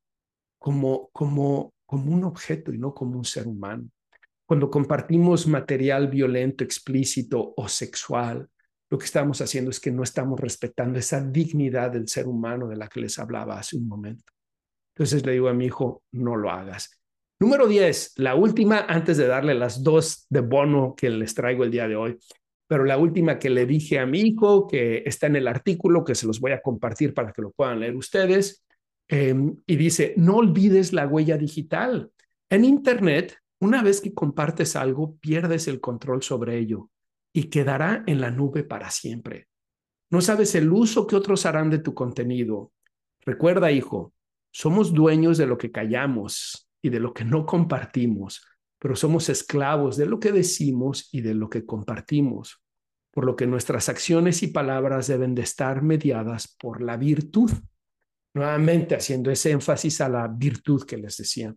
como, como, como un objeto y no como un ser humano? Cuando compartimos material violento, explícito o sexual, lo que estamos haciendo es que no estamos respetando esa dignidad del ser humano de la que les hablaba hace un momento. Entonces le digo a mi hijo, no lo hagas. Número 10, la última, antes de darle las dos de bono que les traigo el día de hoy, pero la última que le dije a mi hijo, que está en el artículo, que se los voy a compartir para que lo puedan leer ustedes, em, y dice, no olvides la huella digital. En Internet, una vez que compartes algo, pierdes el control sobre ello y quedará en la nube para siempre. No sabes el uso que otros harán de tu contenido. Recuerda, hijo, somos dueños de lo que callamos y de lo que no compartimos, pero somos esclavos de lo que decimos y de lo que compartimos, por lo que nuestras acciones y palabras deben de estar mediadas por la virtud. Nuevamente haciendo ese énfasis a la virtud que les decía.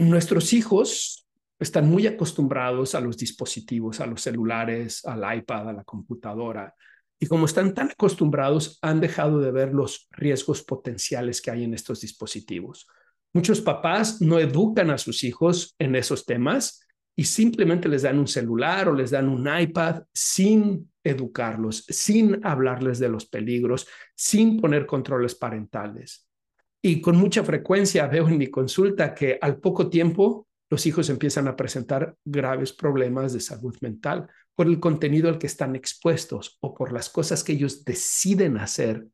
Nuestros hijos están muy acostumbrados a los dispositivos, a los celulares, al iPad, a la computadora, y como están tan acostumbrados, han dejado de ver los riesgos potenciales que hay en estos dispositivos. Muchos papás no educan a sus hijos en esos temas y simplemente les dan un celular o les dan un iPad sin educarlos, sin hablarles de los peligros, sin poner controles parentales. Y con mucha frecuencia veo en mi consulta que al poco tiempo los hijos empiezan a presentar graves problemas de salud mental por el contenido al que están expuestos o por las cosas que ellos deciden hacer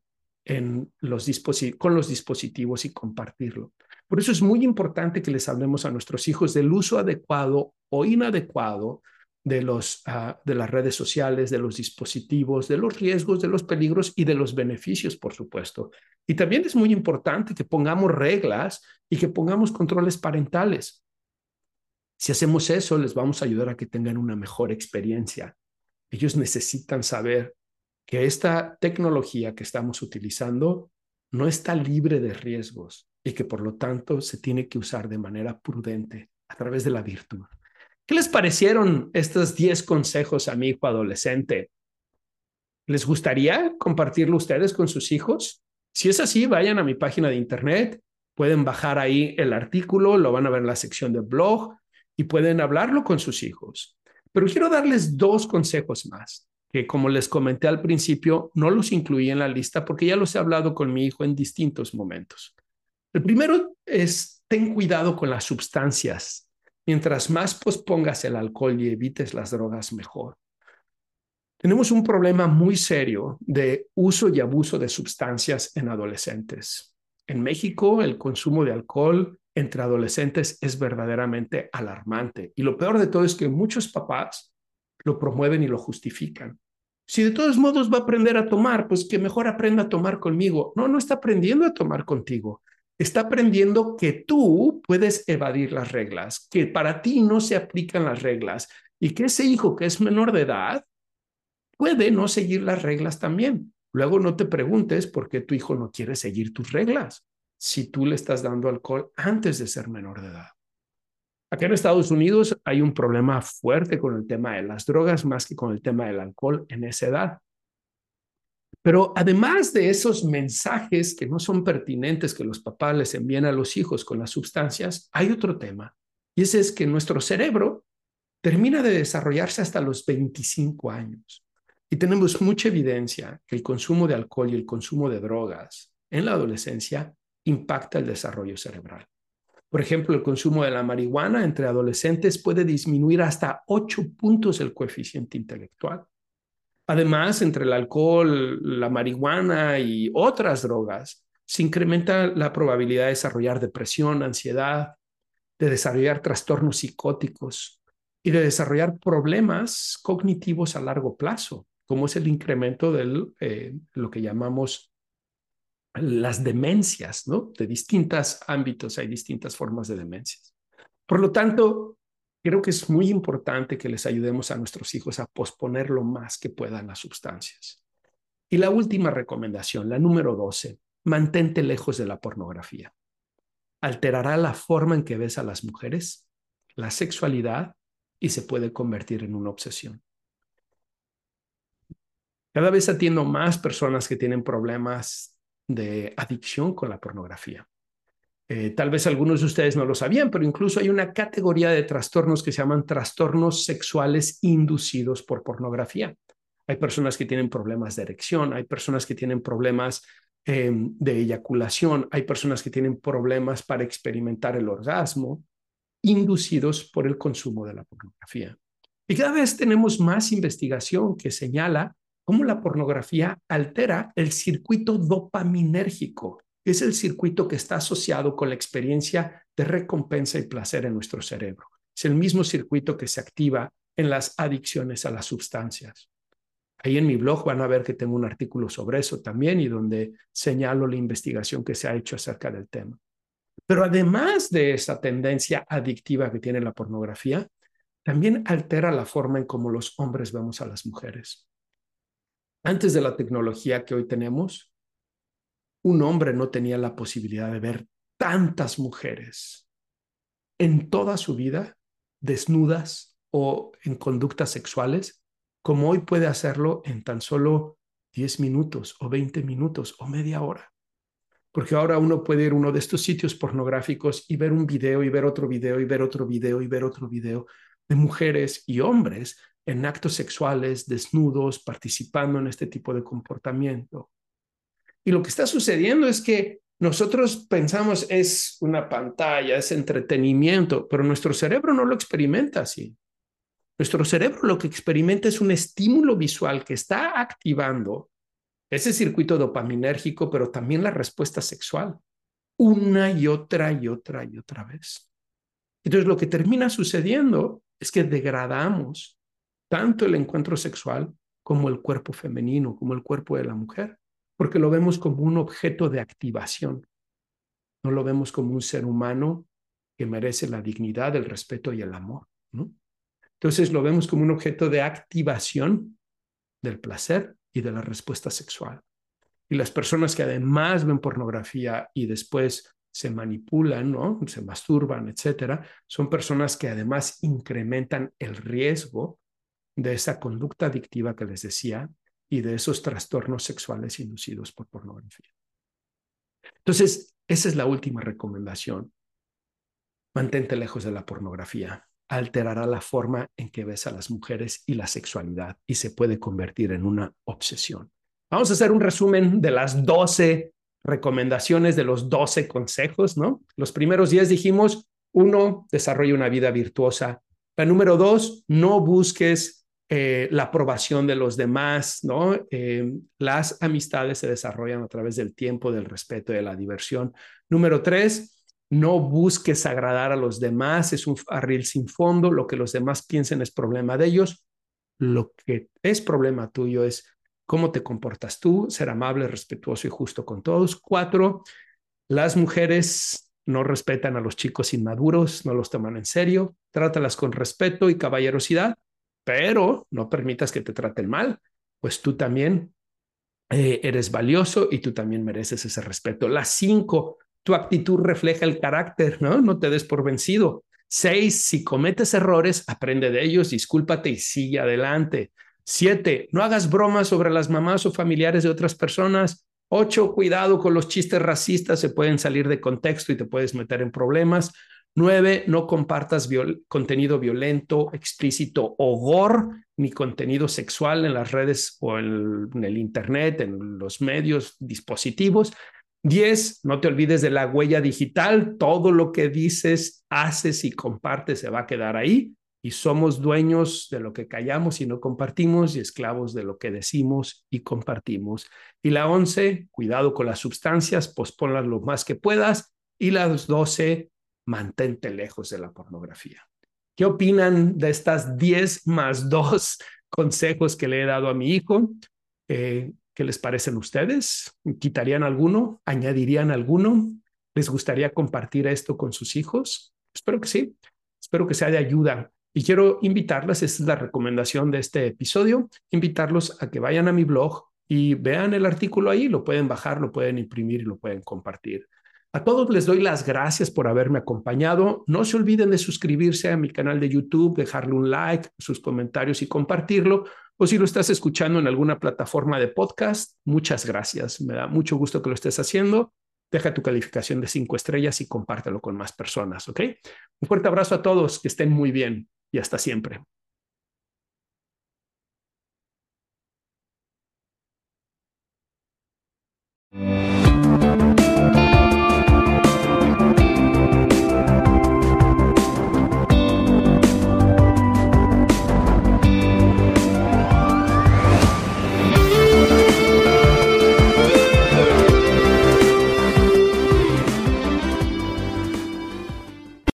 en los con los dispositivos y compartirlo. Por eso es muy importante que les hablemos a nuestros hijos del uso adecuado o inadecuado de, los, ah, de las redes sociales, de los dispositivos, de los riesgos, de los peligros y de los beneficios, por supuesto. Y también es muy importante que pongamos reglas y que pongamos controles parentales. Si hacemos eso, les vamos a ayudar a que tengan una mejor experiencia. Ellos necesitan saber que esta tecnología que estamos utilizando no está libre de riesgos y que por lo tanto se tiene que usar de manera prudente a través de la virtud. ¿Qué les parecieron estos 10 consejos a mi hijo adolescente? ¿Les gustaría compartirlo ustedes con sus hijos? Si es así, vayan a mi página de internet, pueden bajar ahí el artículo, lo van a ver en la sección de blog y pueden hablarlo con sus hijos. Pero quiero darles dos consejos más, que como les comenté al principio, no los incluí en la lista porque ya los he hablado con mi hijo en distintos momentos. El primero es, ten cuidado con las sustancias. Mientras más pospongas el alcohol y evites las drogas, mejor. Tenemos un problema muy serio de uso y abuso de sustancias en adolescentes. En México, el consumo de alcohol entre adolescentes es verdaderamente alarmante. Y lo peor de todo es que muchos papás lo promueven y lo justifican. Si de todos modos va a aprender a tomar, pues que mejor aprenda a tomar conmigo. No, no está aprendiendo a tomar contigo. Está aprendiendo que tú puedes evadir las reglas, que para ti no se aplican las reglas y que ese hijo que es menor de edad puede no seguir las reglas también. Luego no te preguntes por qué tu hijo no quiere seguir tus reglas si tú le estás dando alcohol antes de ser menor de edad. Acá en Estados Unidos hay un problema fuerte con el tema de las drogas más que con el tema del alcohol en esa edad. Pero además de esos mensajes que no son pertinentes que los papás les envían a los hijos con las sustancias, hay otro tema. Y ese es que nuestro cerebro termina de desarrollarse hasta los 25 años. Y tenemos mucha evidencia que el consumo de alcohol y el consumo de drogas en la adolescencia impacta el desarrollo cerebral. Por ejemplo, el consumo de la marihuana entre adolescentes puede disminuir hasta 8 puntos el coeficiente intelectual. Además, entre el alcohol, la marihuana y otras drogas, se incrementa la probabilidad de desarrollar depresión, ansiedad, de desarrollar trastornos psicóticos y de desarrollar problemas cognitivos a largo plazo, como es el incremento de eh, lo que llamamos las demencias, ¿no? De distintos ámbitos hay distintas formas de demencias. Por lo tanto, creo que es muy importante que les ayudemos a nuestros hijos a posponer lo más que puedan las sustancias. Y la última recomendación, la número 12, mantente lejos de la pornografía. Alterará la forma en que ves a las mujeres, la sexualidad y se puede convertir en una obsesión. Cada vez atiendo más personas que tienen problemas de adicción con la pornografía. Eh, tal vez algunos de ustedes no lo sabían, pero incluso hay una categoría de trastornos que se llaman trastornos sexuales inducidos por pornografía. Hay personas que tienen problemas de erección, hay personas que tienen problemas em, de eyaculación, hay personas que tienen problemas para experimentar el orgasmo inducidos por el consumo de la pornografía. Y cada vez tenemos más investigación que señala cómo la pornografía altera el circuito dopaminérgico. Es el circuito que está asociado con la experiencia de recompensa y placer en nuestro cerebro. Es el mismo circuito que se activa en las adicciones a las sustancias. Ahí en mi blog van a ver que tengo un artículo sobre eso también y donde señalo la investigación que se ha hecho acerca del tema. Pero además de esa tendencia adictiva que tiene la pornografía, también altera la forma en cómo los hombres vemos a las mujeres. Antes de la tecnología que hoy tenemos, un hombre no tenía la posibilidad de ver tantas mujeres en toda su vida desnudas o en conductas sexuales como hoy puede hacerlo en tan solo 10 minutos o 20 minutos o media hora. Porque ahora uno puede ir a uno de estos sitios pornográficos y ver un video y ver otro video y ver otro video y ver otro video de mujeres y hombres en actos sexuales, desnudos, participando en este tipo de comportamiento. Y lo que está sucediendo es que nosotros pensamos es una pantalla, es entretenimiento, pero nuestro cerebro no lo experimenta así. Nuestro cerebro lo que experimenta es un estímulo visual que está activando ese circuito dopaminérgico, pero también la respuesta sexual, una y otra y otra y otra vez. Entonces lo que termina sucediendo es que degradamos tanto el encuentro sexual como el cuerpo femenino, como el cuerpo de la mujer, porque lo vemos como un objeto de activación. No lo vemos como un ser humano que merece la dignidad, el respeto y el amor. ¿no? Entonces lo vemos como un objeto de activación del placer y de la respuesta sexual. Y las personas que además ven pornografía y después se manipulan, ¿no? se masturban, etcétera, son personas que además incrementan el riesgo de esa conducta adictiva que les decía y de esos trastornos sexuales inducidos por pornografía. Entonces, esa es la última recomendación. Mantente lejos de la pornografía. Alterará la forma en que ves a las mujeres y la sexualidad y se puede convertir en una obsesión. Vamos a hacer un resumen de las 12 recomendaciones, de los 12 consejos, ¿no? Los primeros 10 dijimos, uno, desarrolla una vida virtuosa. La número dos, no busques eh, la aprobación de los demás, ¿no? Eh, las amistades se desarrollan a través del tiempo, del respeto y de la diversión. Número tres, no busques agradar a los demás, es un barril sin fondo, lo que los demás piensen es problema de ellos, lo que es problema tuyo es cómo te comportas tú, ser amable, respetuoso y justo con todos. Cuatro, las mujeres no respetan a los chicos inmaduros, no los toman en serio, trátalas con respeto y caballerosidad pero no permitas que te traten mal, pues tú también eh, eres valioso y tú también mereces ese respeto. La cinco, tu actitud refleja el carácter, ¿no? No te des por vencido. Seis, si cometes errores, aprende de ellos, discúlpate y sigue adelante. Siete, no hagas bromas sobre las mamás o familiares de otras personas. Ocho, cuidado con los chistes racistas, se pueden salir de contexto y te puedes meter en problemas. Nueve, no compartas contenido violento, explícito o gore, ni contenido sexual en las redes o en el, Internet, en los medios, dispositivos. Diez, no te olvides de la huella digital. Todo lo que dices, haces y compartes se va a quedar ahí. Y somos dueños de lo que callamos y no compartimos y esclavos de lo que decimos y compartimos. Y la once, cuidado con las sustancias, posponlas lo más que puedas. Y las doce, mantente lejos de la pornografía. ¿Qué opinan de estas 10 más 2 <laughs> consejos que le he dado a mi hijo? Eh, ¿Qué les parecen ustedes? ¿Quitarían alguno? ¿Añadirían alguno? ¿Les gustaría compartir esto con sus hijos? Espero que sí. Espero que sea de ayuda. Y quiero invitarles, esta es la recomendación de este episodio, invitarlos a que vayan a mi blog y vean el artículo ahí, lo pueden bajar, lo pueden imprimir y lo pueden compartir. A todos les doy las gracias por haberme acompañado. No se olviden de suscribirse a mi canal de YouTube, dejarle un like, sus comentarios y compartirlo. O si lo estás escuchando en alguna plataforma de podcast, muchas gracias. Me da mucho gusto que lo estés haciendo. Deja tu calificación de cinco estrellas y compártelo con más personas, ¿ok? Un fuerte abrazo a todos, que estén muy bien y hasta siempre.